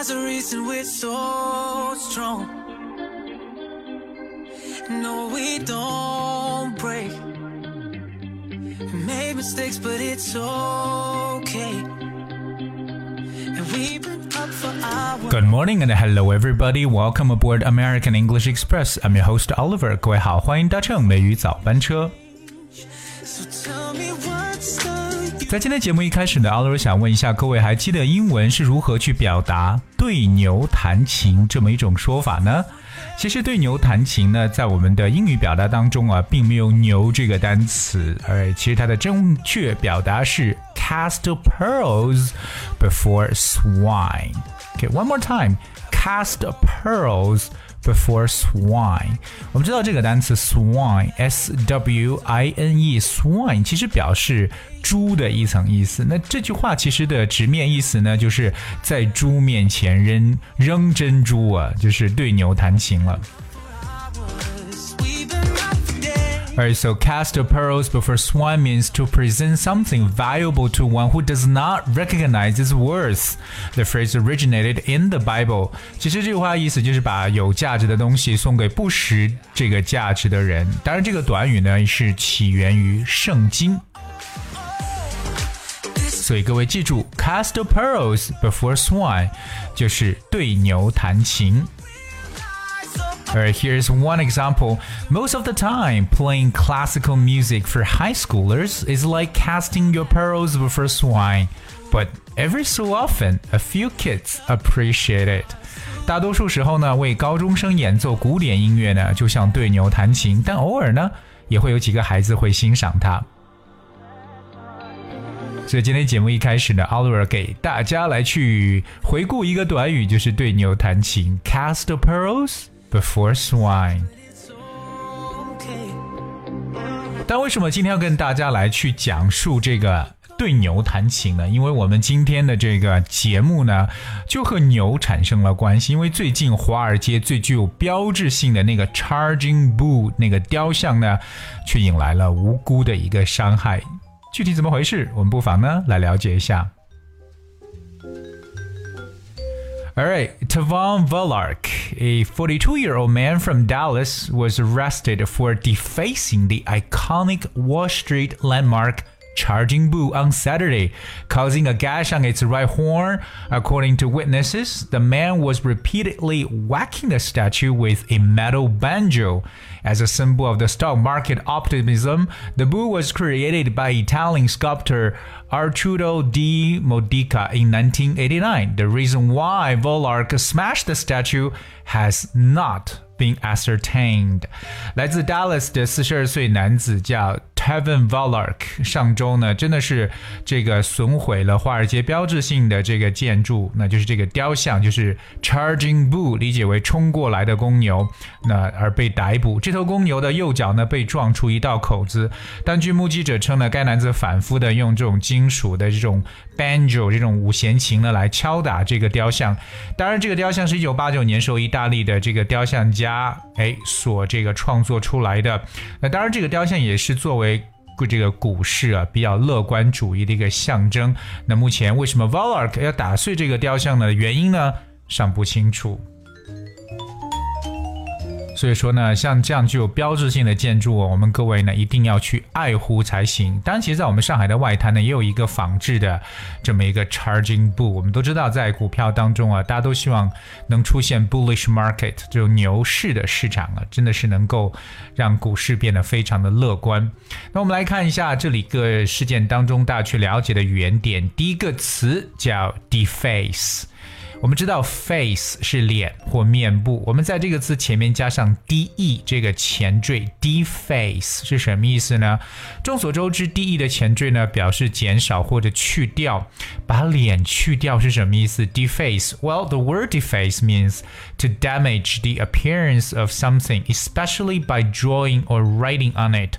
There's a reason we're so strong. No, we don't break. We made mistakes, but it's okay. And we've been up for hours. Good morning and hello everybody. Welcome aboard American English Express. I'm your host Oliver. 各位好，欢迎搭乘美语早班车。 So 在今天节目一开始呢，Oliver 想问一下各位，还记得英文是如何去表达对牛弹琴这么一种说法呢？其实对牛弹琴呢，在我们的英语表达当中啊，并没有“牛”这个单词，而其实它的正确表达是 cast pearls before swine。Okay, one more time, cast pearls before swine。我们知道这个单词 swine，s w i n e，swine 其实表示猪的一层意思。那这句话其实的直面意思呢，就是在猪面前扔扔珍珠啊，就是对牛弹琴了。Alright, so cast of pearls before swine means to present something valuable to one who does not recognize its worth. The phrase originated in the Bible. 其实这句话意思就是把有价值的东西送给不识这个价值的人。当然，这个短语呢是起源于圣经。所以各位记住，cast of pearls before swine 就是对牛弹琴。 Alright, here's one example. Most of the time, playing classical music for high schoolers is like casting your pearls before swine. But every so often, a few kids appreciate it. 大多数时候呢，为高中生演奏古典音乐呢，就像对牛弹琴，但偶尔呢，也会有几个孩子会欣赏它。所以今天节目一开始呢，Oliver 给大家来去回顾一个短语，就是对牛弹琴，cast the pearls Before swine。但为什么今天要跟大家来去讲述这个对牛弹琴呢？因为我们今天的这个节目呢，就和牛产生了关系。因为最近华尔街最具有标志性的那个 Charging Bull 那个雕像呢，却引来了无辜的一个伤害。具体怎么回事，我们不妨呢来了解一下。All right, Tavon Volark, a 42 year old man from Dallas, was arrested for defacing the iconic Wall Street landmark charging bull on Saturday, causing a gash on its right horn. According to witnesses, the man was repeatedly whacking the statue with a metal banjo. As a symbol of the stock market optimism, the bull was created by Italian sculptor Arturo di Modica in 1989. The reason why Varlack smashed the statue has not been ascertained. 来自 Dallas 的四十二岁男子叫 Tevin Volark，上周呢真的是这个损毁了华尔街标志性的这个建筑，那就是这个雕像，就是 Charging Bull，理解为冲过来的公牛，那而被逮捕。这头公牛的右脚呢被撞出一道口子，但据目击者称呢，该男子反复的用这种金属的这种 banjo 这种五弦琴呢来敲打这个雕像。当然，这个雕像是一九八九年受意大利的这个雕像家哎所这个创作出来的。那当然，这个雕像也是作为这个股市啊比较乐观主义的一个象征。那目前为什么 Volark 要打碎这个雕像呢原因呢，尚不清楚。所以说呢，像这样具有标志性的建筑，我们各位呢一定要去爱护才行。当然，其实，在我们上海的外滩呢，也有一个仿制的这么一个 Charging b o o。我们都知道，在股票当中啊，大家都希望能出现 bullish market 这种牛市的市场啊，真的是能够让股市变得非常的乐观。那我们来看一下这里个事件当中大家去了解的语言点，第一个词叫 deface。我们知道 face 是脸或面部，我们在这个字前面加上 de 这个前缀，deface 是什么意思呢？众所周知，de 的前缀呢表示减少或者去掉，把脸去掉是什么意思？deface well the word deface means to damage the appearance of something, especially by drawing or writing on it。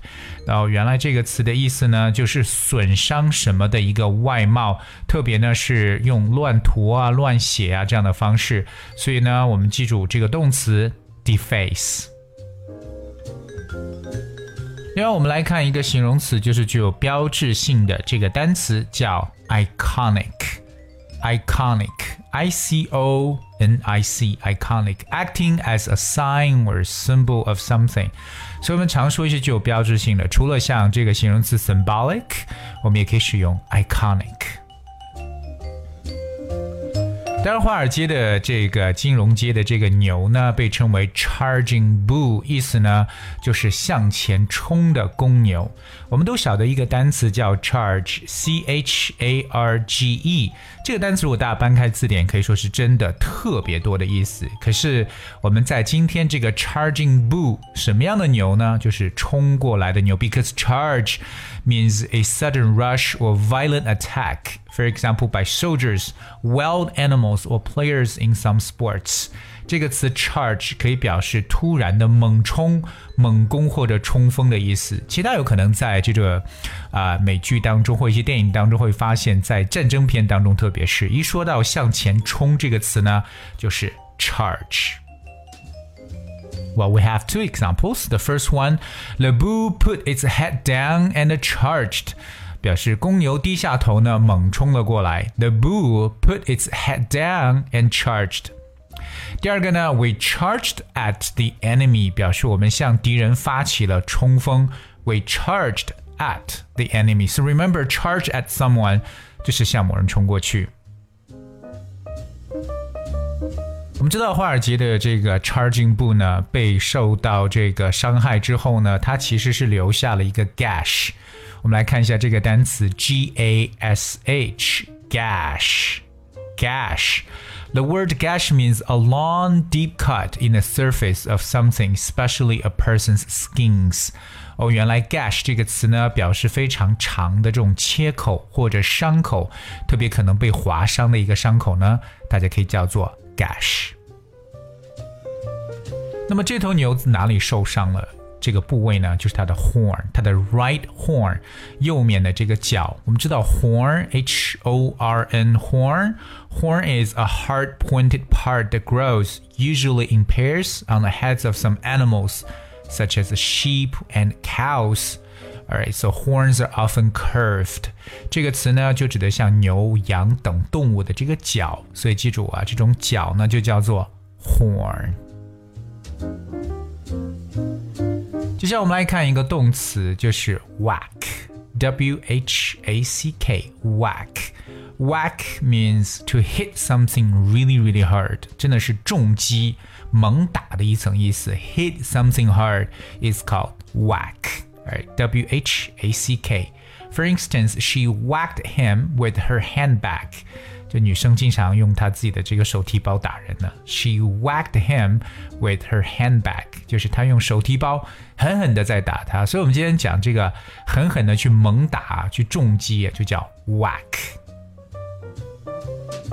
哦，原来这个词的意思呢，就是损伤什么的一个外貌，特别呢是用乱涂啊、乱写啊这样的方式。所以呢，我们记住这个动词 deface。另外，我们来看一个形容词，就是具有标志性的这个单词叫 iconic。 iconic，I C O N I C，iconic，acting as a sign or symbol of something。所以我们常说一些具有标志性的，除了像这个形容词 symbolic，我们也可以使用 iconic。 当然，华尔街的这个金融街的这个牛呢，被称为 charging bull，意思呢就是向前冲的公牛。我们都晓得一个单词叫 charge，c h a r g e。这个单词如果大家搬开字典，可以说是真的特别多的意思。可是我们在今天这个 charging bull，什么样的牛呢？就是冲过来的牛，because charge means a sudden rush or violent attack. For example, by soldiers, wild animals, or players in some sports. 这个词 charge 可以表示突然的猛冲、猛攻或者冲锋的意思。其他有可能在这个啊、呃、美剧当中或一些电影当中会发现，在战争片当中，特别是一说到向前冲这个词呢，就是 charge。 Well, we have two examples. The first one, the bull put its head down and charged. 表示公牛低下头呢，猛冲了过来。The bull put its head down and charged. 第二个呢，we charged at the enemy，表示我们向敌人发起了冲锋。We charged at the enemy. So remember, charge at someone 就是向某人冲过去。 我们知道华尔街的这个 charging 部呢，被受到这个伤害之后呢，它其实是留下了一个 gash。我们来看一下这个单词 g a s h gash gash。The word gash means a long, deep cut in the surface of something, especially a person's skins. 哦，原来 gash 这个词呢，表示非常长的这种切口或者伤口，特别可能被划伤的一个伤口呢，大家可以叫做 gash。那么这头牛子哪里受伤了？这个部位呢，就是它的 horn，它的 right horn，右面的这个角。我们知道 horn，h o r n horn，horn is a hard pointed part that grows usually in pairs on the heads of some animals, such as sheep and cows. Alright, so horns are often curved. 这个词呢，就指的像牛、羊等动物的这个角，所以记住啊，这种角呢就叫做 horn。接下来我们来看一个动词，就是 whack，w h a c k，whack。Whack means to hit something really, really hard，真的是重击、猛打的一层意思。Hit something hard is called whack. Right? W H A C K. For instance, she whacked him with her handbag. 就女生经常用她自己的这个手提包打人呢。She whacked him with her handbag，就是她用手提包狠狠的在打他。所以我们今天讲这个狠狠的去猛打、去重击，就叫 whack。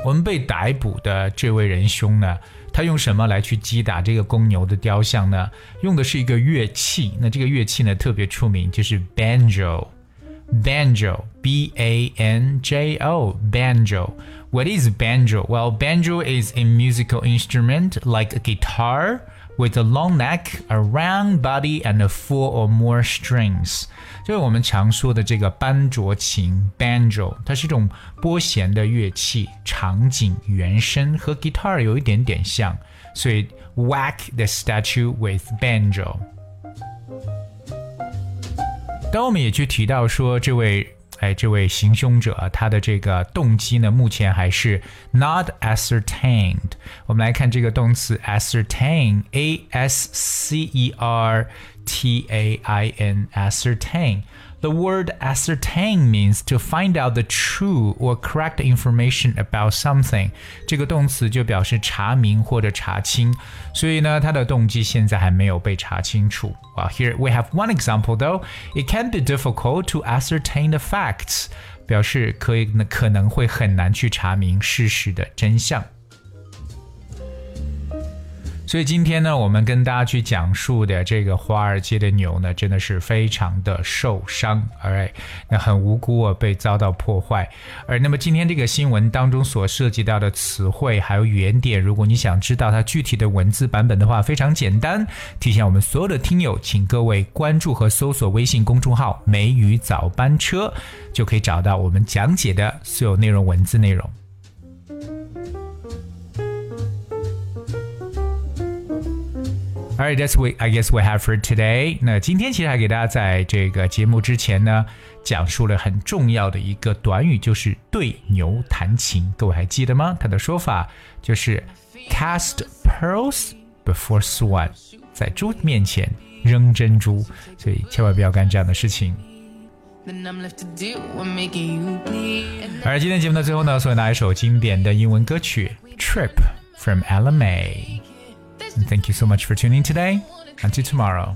我们被逮捕的这位仁兄呢，他用什么来去击打这个公牛的雕像呢？用的是一个乐器。那这个乐器呢，特别出名，就是 banjo。banjo, B A N J O, banjo. What is banjo? Well, banjo is a musical instrument like a guitar with a long neck, a round body, and four or more strings. 就是我们常说的这个班卓琴 （banjo），它是一种拨弦的乐器，长颈原声和 guitar 有一点点像，所以 whack the statue with banjo。当我们也去提到说，这位 哎，这位行凶者他的这个动机呢，目前还是 not ascertained。我们来看这个动词 ascertain，a s c e r t a i n，ascertain。The word ascertain means to find out the true or correct information about something。这个动词就表示查明或者查清，所以呢，它的动机现在还没有被查清楚。Well, here we have one example though. It can be difficult to ascertain the facts. 表示可以可能会很难去查明事实的真相。 所以今天呢，我们跟大家去讲述的这个华尔街的牛呢，真的是非常的受伤，All right，那很无辜啊，被遭到破坏。而那么今天这个新闻当中所涉及到的词汇还有语言点，如果你想知道它具体的文字版本的话，非常简单，提醒我们所有的听友，请各位关注和搜索微信公众号“梅雨早班车”，就可以找到我们讲解的所有内容文字内容。All right, that's we. I guess we have for today. 那今天其实还给大家在这个节目之前呢，讲述了很重要的一个短语，就是对牛弹琴。各位还记得吗？它的说法就是 cast pearls before swan，在猪面前扔珍珠，所以千万不要干这样的事情。而今天节目的最后呢，送给大家一首经典的英文歌曲《Trip》from Ella May。And thank you so much for tuning today. Until tomorrow.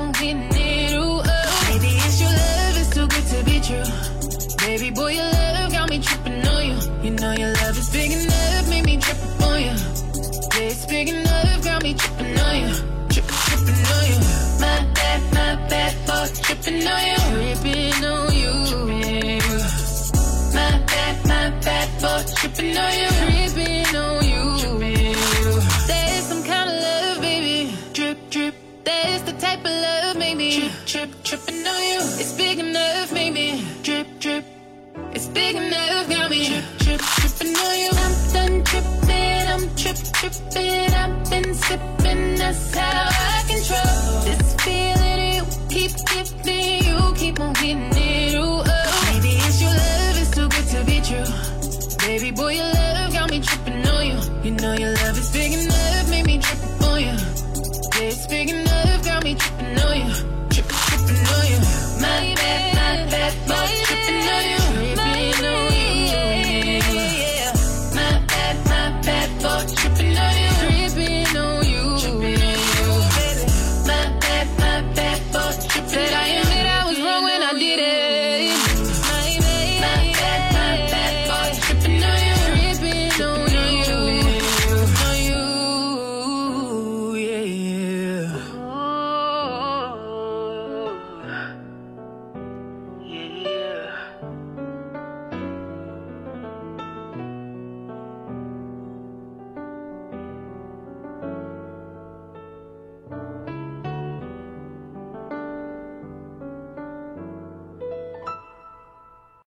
oh. Maybe it's your love, it's too good to be true. Baby boy, your love got me tripping on you. You know your love is big enough, made me trip on you. Yeah, it's big enough, got me tripping on you. Trip, tripping on you. My bad, my bad for tripping on you. Tripping on you. My bad, my bad for tripping on you. Big enough, got me tripping on you. Trip, tripping on you. My bad, my bad, my